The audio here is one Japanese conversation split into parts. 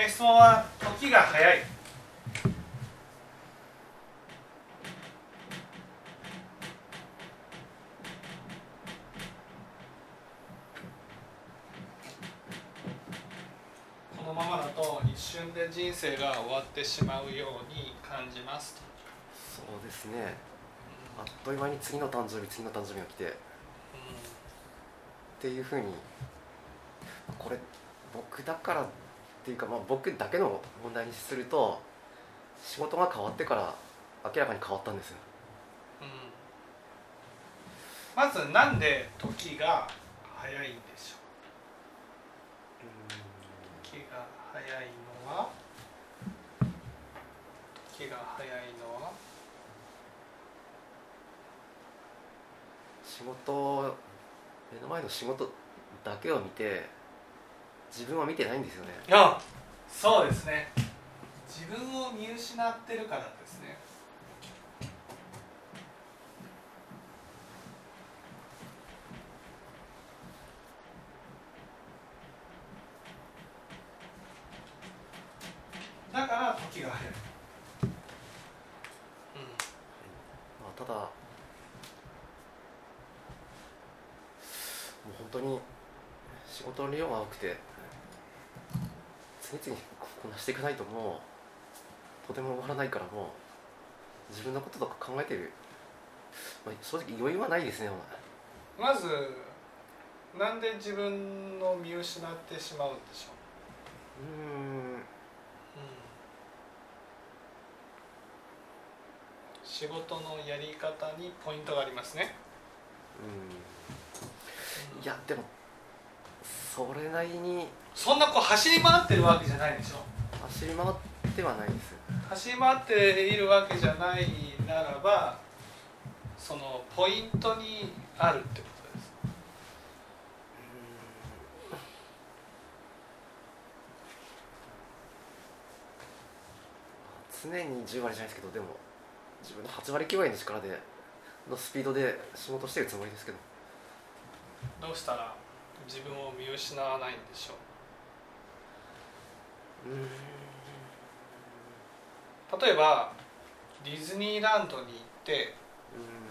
えー質問は時が早い。このままだと一瞬で人生が終わってしまうように感じますと。そうですね。あっという間に次の誕生日次の誕生日が来て。っていうふうにこれ僕だからっていうか、まあ、僕だけの問題にすると仕事が変わってから明らかに変わったんですよ。うん。まずなんで時が早いんでしょう？時が早いのは？時が早いのは？仕事目の前の仕事だけを見て自分は見てないんですよね。いやそうですね。自分を見失ってるからですね。だから時が早い、うん。まあ、ただもう本当に仕事の量が多くて次々こなしていかないともうとても終わらないからもう自分のこととか考えてる、まあ、正直余裕はないですねまずなんで自分の見失ってしまうんでしょう、うーん。仕事のやり方にポイントがありますね、うん。いやでもそれなりにそんなこう走り回ってるわけじゃないでしょ？走り回ってはないです走り回っているわけじゃないならばそのポイントにあるってことです。常に10割じゃないですけどでも自分の8割9割の力でのスピードで仕事してるつもりですけど。どうしたら自分を見失わないんでしょう。うん。例えばディズニーランドに行って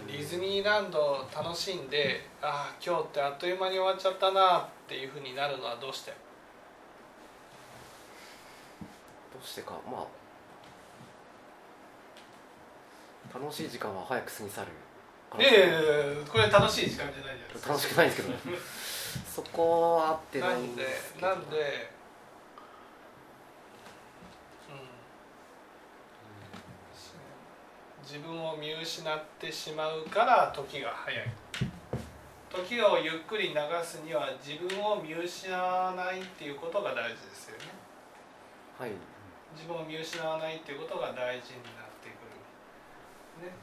うん。ディズニーランドを楽しんでああ今日ってあっという間に終わっちゃったなっていうふうになるのはどうして？どうしてか。まあ楽しい時間は早く過ぎ去るいやいやいやこれ楽しい時間じゃないじゃないですか。楽しくないんですけどそこは合ってなないんでなんで、うん、自分を見失ってしまうから時が早い。時をゆっくり流すには自分を見失わないっていうことが大事ですよね。はい。自分を見失わないっていうことが大事になってくる、ね、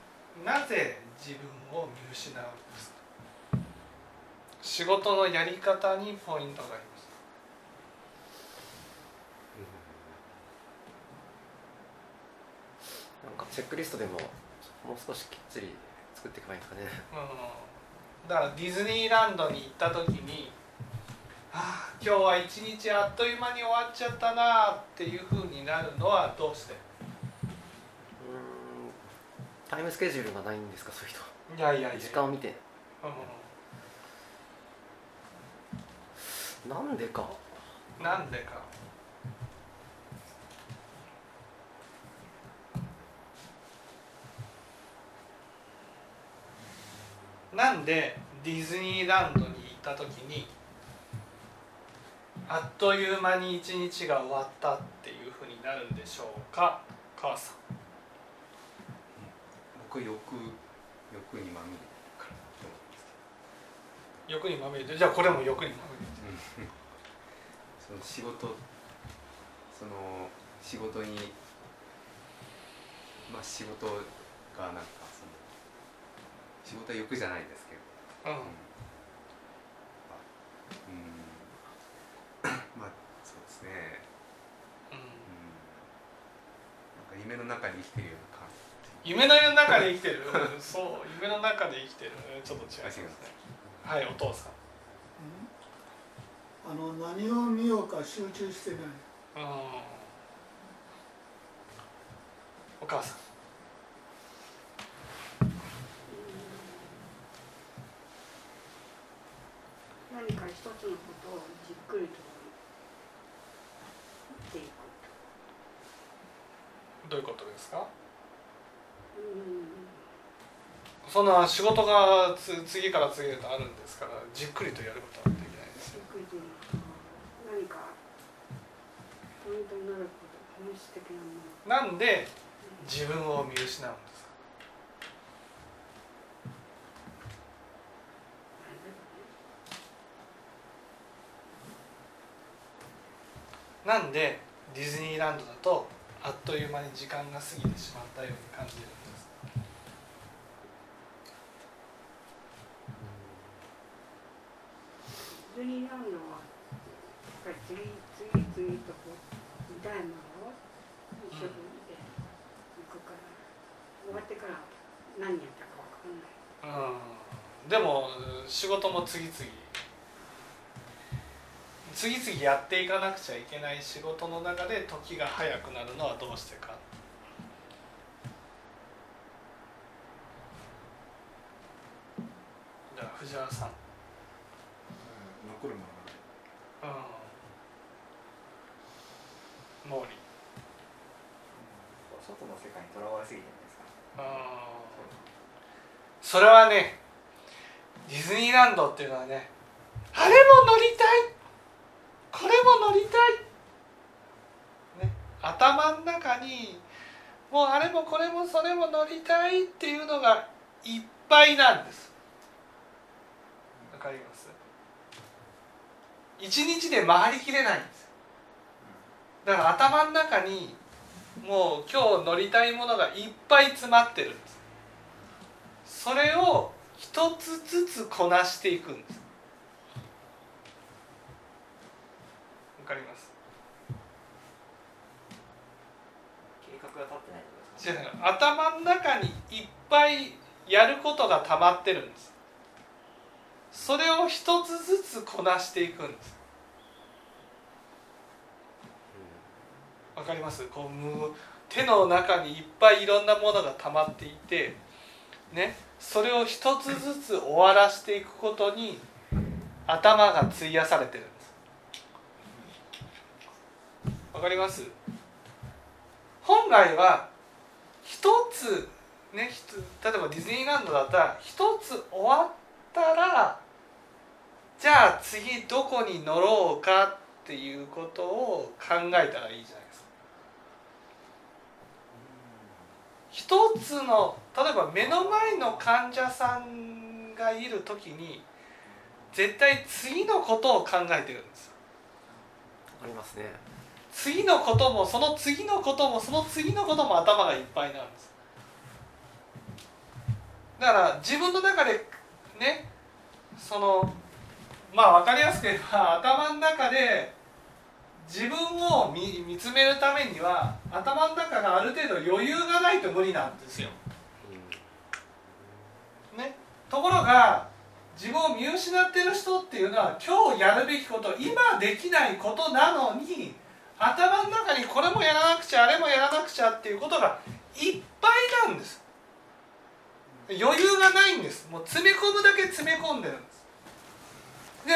なぜ自分を見失うんですか？仕事のやり方にポイントがあります。なんかチェックリストでももう少しきっちり作っていけばいいんですかね。うん、だからディズニーランドに行った時に「ああ今日は一日あっという間に終わっちゃったな」っていうふうになるのはどうして？うーん。タイムスケジュールがないんですかそういう人。いやいや時間を見て。うなんでか？ん、なんでか？なんでディズニーランドに行った時にあっという間に一日が終わったっていうふうになるんでしょうか？母さん。僕欲欲にまみれ欲にまみれてじゃあこれも欲にまみれその仕事その仕事にまあ仕事がなんかその仕事は欲じゃないですけど、うん。うん。まあ そうですね、うん。うん、なんか夢の中に生きてるような感じ。夢の中で生きてる。うん。そう夢の中で生きてる。うんちょっと違いますね。はいお父さんあの何を見ようか集中してない。うん。お母さん。何か一つのことをじっくりと見ていく。どういうことですか？うん。そんな仕事がつ次から次へとあるんですからじっくりとやることはできないですよじっくりと何かポイントになんで自分を見失うんですか？なんでディズニーランドだとあっという間に時間が過ぎてしまったように感じるんですディズニーランドは次次々とこうを行くから終わってから何やったか分かん。ないうんでも仕事も次々次々やっていかなくちゃいけない仕事の中で時が早くなるのはどうしてか。じゃあ藤原さん残るものがないうん毛利外の世界にとらわれすぎてるんですか？それはねディズニーランドっていうのはねあれも乗りたい。これも乗りたい、ね、頭の中にもうあれもこれもそれも乗りたいっていうのがいっぱいなんです。わかります？一日で回りきれないんです。だから頭の中にもう今日乗りたいものがいっぱい詰まってるんです。それを一つずつこなしていくんです。わかります？計画が立ってない違う。頭の中にいっぱいやることが溜まってるんです。それを一つずつこなしていくんですかります。こう手の中にいっぱいいろんなものが溜まっていてね。それを一つずつ終わらしていくことに頭が費やされてるんです。わかります？本来は一つね例えばディズニーランドだったら一つ終わったらじゃあ次どこに乗ろうかっていうことを考えたらいいじゃないですか一つの例えば目の前の患者さんがいる時に絶対次のことを考えてるんです。よありますね。次のこともその次のこともその次のことも頭がいっぱいなんです。だから自分の中でねそのまあ分かりやすく言えば頭の中で自分を見見つめるためには頭の中がある程度余裕がないと無理なんですよ。ね、ところが自分を見失ってる人っていうのは今日やるべきこと今できないことなのに頭の中にこれもやらなくちゃあれもやらなくちゃっていうことがいっぱいなんです。余裕がないんです。もう詰め込むだけ詰め込んでるんです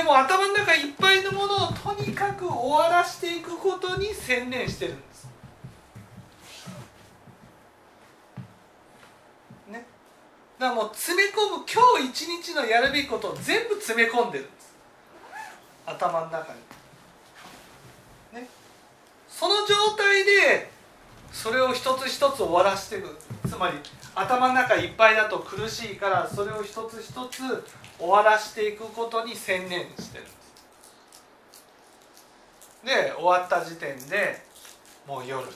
でも頭の中いっぱいのものをとにかく終わらしていくことに専念してるんです。ね。だからもう詰め込む今日一日のやるべきことを全部詰め込んでるんです。頭の中に。ね。その状態でそれを一つ一つ終わらせていく。つまり頭の中いっぱいだと苦しいからそれを一つ一つ終わらしていくことに専念してる。んですで終わった時点でもう夜って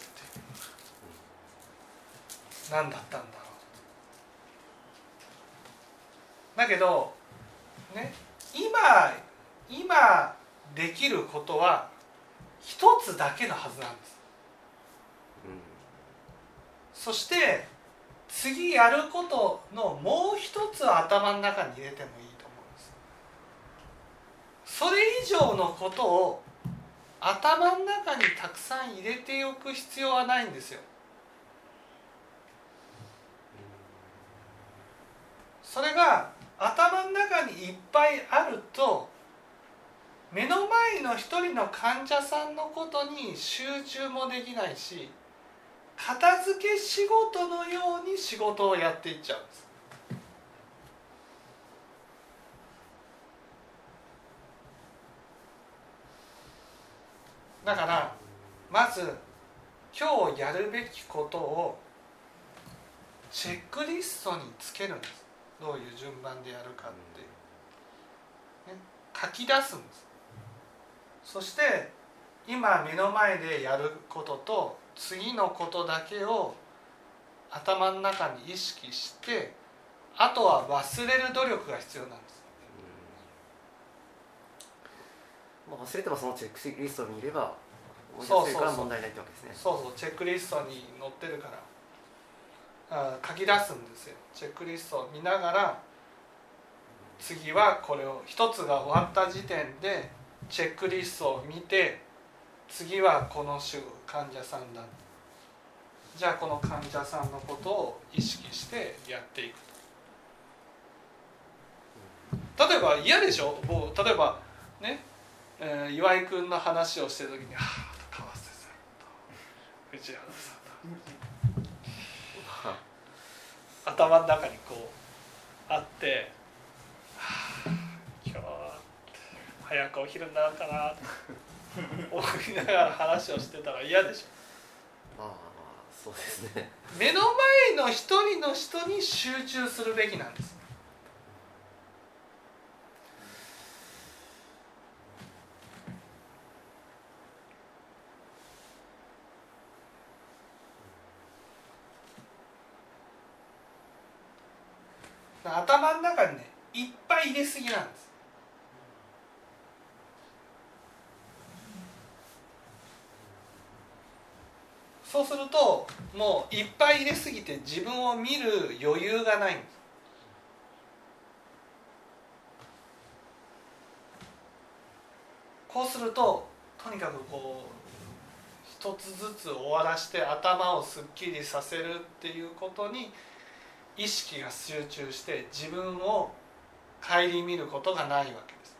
何だったんだろう。だけどね今今できることは一つだけのはずなんです。そして次やることのもう一つ頭の中に入れてもいい。それ以上のことを頭の中にたくさん入れておく必要はないんですよ。それが頭の中にいっぱいあると目の前の一人の患者さんのことに集中もできないし片付け仕事のように仕事をやっていっちゃうんです。だからまず今日やるべきことをチェックリストにつけるんです。どういう順番でやるかって、ね、書き出すんです。そして今目の前でやることと次のことだけを頭の中に意識してあとは忘れる努力が必要なんです。まあ、忘れてもそのチェックリストを見ればそうそうそう。問題ないってわけですね。そうそうチェックリストに載ってるから。あ書き出すんですよ。チェックリストを見ながら次はこれを一つが終わった時点でチェックリストを見て次はこの種患者さんだ。じゃあこの患者さんのことを意識してやっていく。と例えば嫌でしょ？例えばね、えー、岩井君の話をしてる時に「はあ川瀬さんと藤原さんと頭の中にこうあって「はあ今日は早くお昼になるかな」と思いながら話をしてたら嫌でしょ。まあそうですね。目の前の一人の人に集中するべきなんです頭の中にねいっぱい入れすぎなんです。そうするともういっぱい入れすぎて自分を見る余裕がないんです。こうするととにかくこう一つずつ終わらして頭をすっきりさせるっていうことに意識が集中して自分を顧みることがないわけです。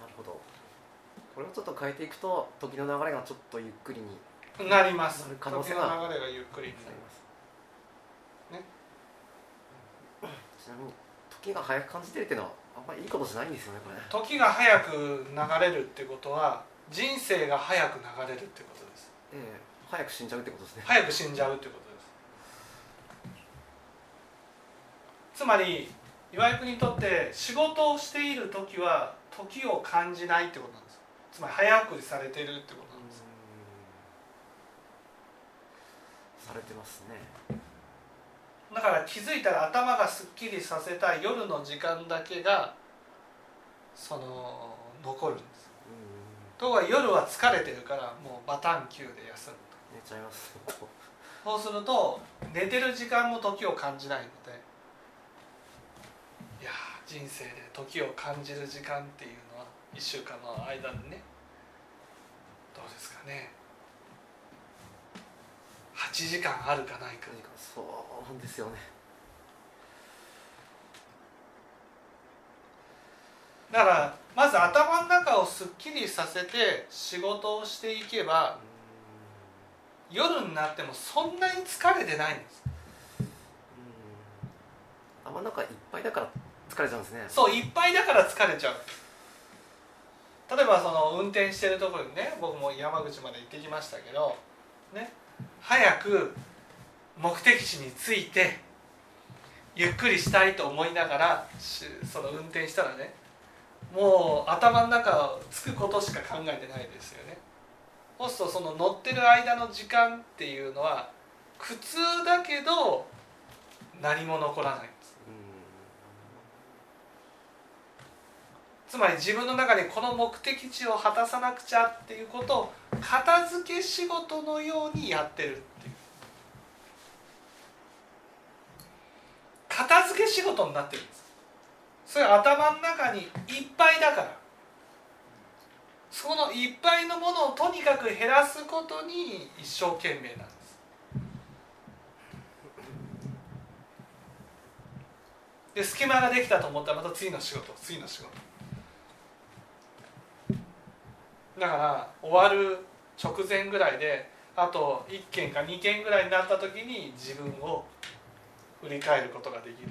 なるほどこれをちょっと変えていくと時の流れがちょっとゆっくりになります。可能性が流れがゆっくりになります。ね。ちなみに時が早く感じてるっていうのはあんまりいいことじゃないんですよねこれ。時が早く流れるってことは人生が早く流れるってことです。ええ。早く死んじゃうってことですね。早く死んじゃうってことです。つまり岩井君にとって仕事をしている時は時を感じないってことなんです。つまり早送りされているってことされてますね。だから気づいたら頭がすっきりさせた夜の時間だけがその残るんです。ところが夜は疲れてるからもうバタン球で休むと。寝ちゃいます。そうすると寝てる時間も時を感じないのでいや人生で時を感じる時間っていうのは1週間の間にねどうですかね8時間あるかないか。そうなんですよね。だからまず頭の中をすっきりさせて仕事をしていけば夜になってもそんなに疲れてないんです。頭の中いっぱいだから疲れちゃうんですね。そういっぱいだから疲れちゃう。例えばその運転してるところにね僕も山口まで行ってきましたけどね早く目的地に着いてゆっくりしたいと思いながらその運転したらねもう頭の中をつくことしか考えてないですよね。そうするとその乗ってる間の時間っていうのは苦痛だけど何も残らないんです。つまり自分の中にこの目的地を果たさなくちゃっていうことを片付け仕事のようにやってるっていう。片付け仕事になってるんです。それ頭の中にいっぱいだから。そのいっぱいのものをとにかく減らすことに一生懸命なんです。で隙間ができたと思ったらまた次の仕事次の仕事。だから終わる直前ぐらいであと1件か2件ぐらいになった時に自分を振り返ることができる。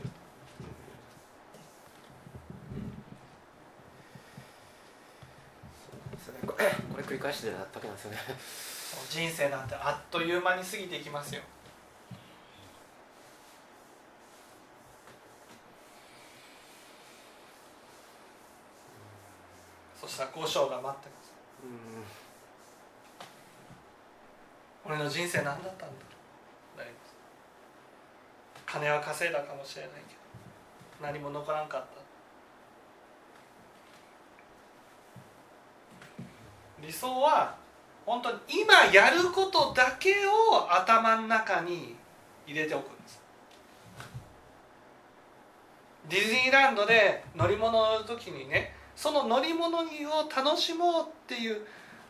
これこれ繰り返してるだけなんですよね。人生なんてあっという間に過ぎていきますよ。そしたら五章が待ってます俺の人生何だったんだなります。金は稼いだかもしれないけど何も残らんかった。理想は本当に今やることだけを頭の中に入れておくんです。ディズニーランドで乗り物乗る時にねその乗り物を楽しもうっていう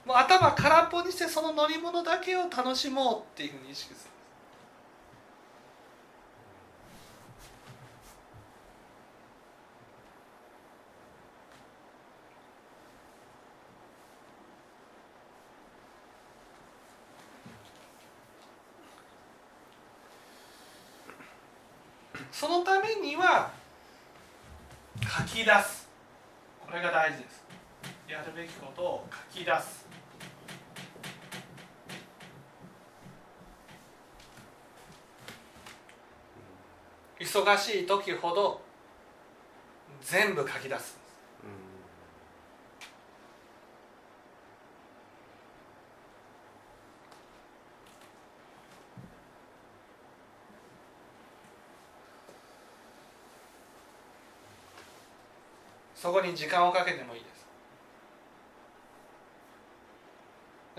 もう頭空っぽにしてその乗り物だけを楽しもうっていうふうに意識するそのためには書き出す。これが大事です。やるべきことを書き出す。忙しい時ほど全部書き出す。そこに時間をかけてもいいで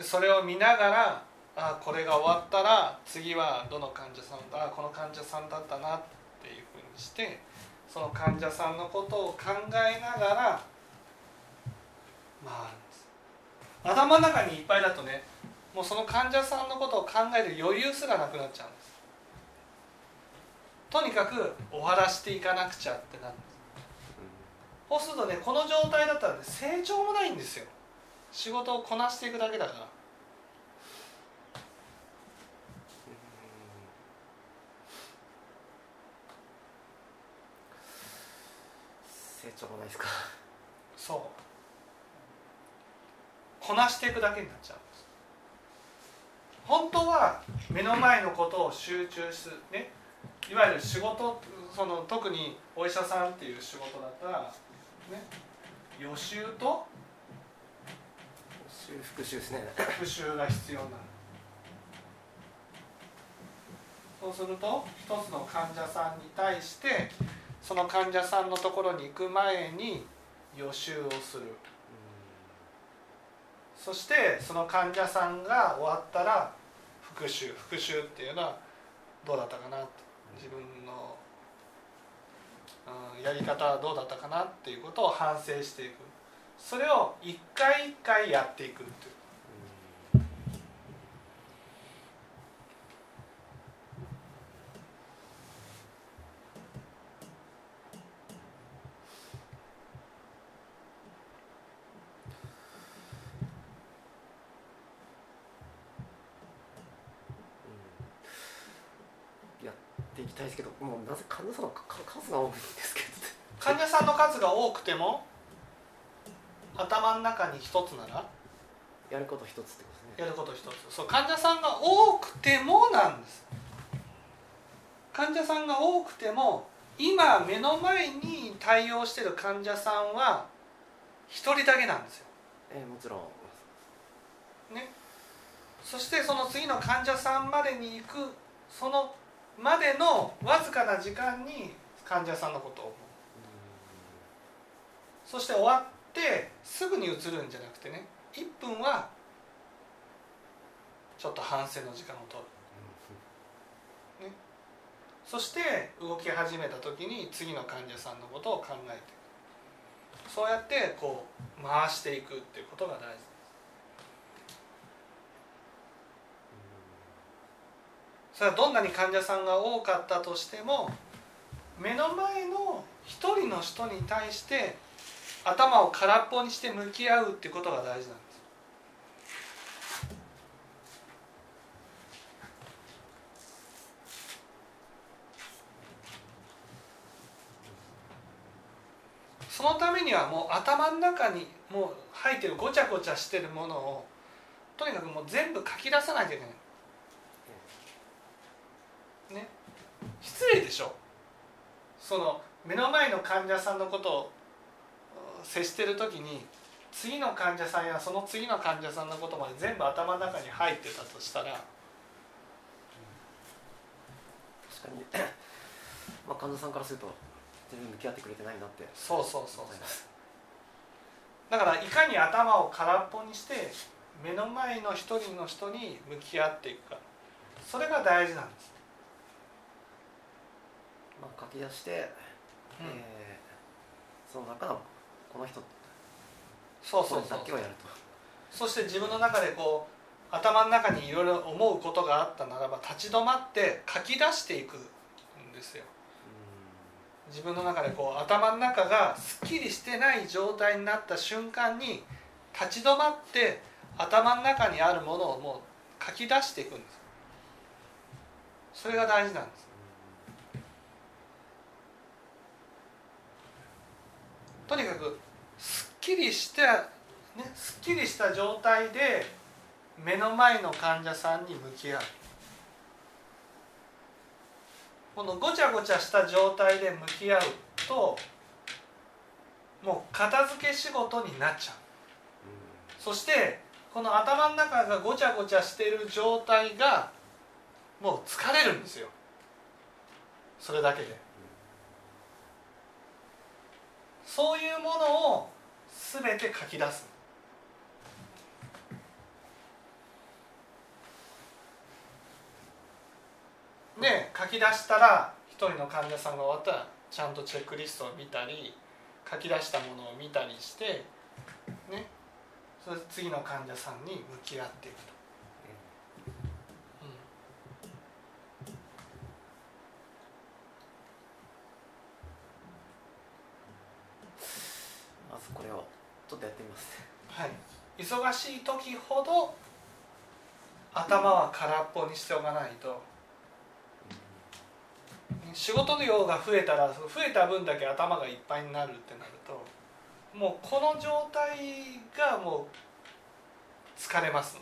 す。それを見ながらあこれが終わったら次はどの患者さんだこの患者さんだったなしてその患者さんのことを考えながら回るんです頭の中にいっぱいだとねもうその患者さんのことを考える余裕すらなくなっちゃうんです。とにかく終わらしていかなくちゃってなるんです。そうするとねこの状態だったら、ね、成長もないんですよ。仕事をこなしていくだけだから。成長もないですか？そう。こなしていくだけになっちゃう本当は目の前のことを集中するねいわゆる仕事その特にお医者さんっていう仕事だったらね予習と復習ですね。復習が必要なのそうすると一つの患者さんに対してその患者さんのところに行く前に予習をする。そしてその患者さんが終わったら復習。復習っていうのはどうだったかなって。自分のやり方はどうだったかなっていうことを反省していく。それを一回一回やっていくっていう。やっていきたいですけどもうなぜ患者さんの数が多いんですけど患者さんの数が多くても頭の中に一つならやること一つってことですね。やること一つ。そう患者さんが多くてもなんです。患者さんが多くても今目の前に対応してる患者さんは一人だけなんですよ。えー、もちろん。ね。そしてその次の患者さんまでに行くそのまでのわずかな時間に患者さんのことを思う。そして終わってすぐに移るんじゃなくてね1分はちょっと反省の時間を取る、ね、そして動き始めた時に次の患者さんのことを考えていく。そうやってこう回していくっていうことが大事。それはどんなに患者さんが多かったとしても目の前の一人の人に対して頭を空っぽにして向き合うってことが大事なんです。そのためにはもう頭の中にもう入ってるごちゃごちゃしてるものをとにかくもう全部書き出さなきゃいけない。ね失礼でしょ。その目の前の患者さんのことを接してる時に次の患者さんやその次の患者さんのことまで全部頭の中に入ってたとしたら確かに。まあ患者さんからすると全然向き合ってくれてないなって。そうそうそうだからいかに頭を空っぽにして目の前の一人の人に向き合っていくか。それが大事なんです、まあ、書き出して、うん。えーその中のこの人そうそうそう。これだけをやると。そして自分の中でこう頭の中にいろいろ思うことがあったならば立ち止まって書き出していくんですよ。自分の中でこう頭の中がすっきりしてない状態になった瞬間に立ち止まって頭の中にあるものをもう書き出していくんです。それが大事なんですとにかくすっきりしたねすっきりした状態で目の前の患者さんに向き合う。このごちゃごちゃした状態で向き合うともう片付け仕事になっちゃう。そしてこの頭の中がごちゃごちゃしてる状態がもう疲れるんですよ。それだけで。そういうものを全て書き出すで書き出したら一人の患者さんが終わったらちゃんとチェックリストを見たり書き出したものを見たりしてねそれ次の患者さんに向き合っていくと。まずこれをちょっとやってみます。はい、忙しい時ほど頭は空っぽにしておかないと。仕事量が増えたら増えた分だけ頭がいっぱいになるってなるともうこの状態がもう疲れます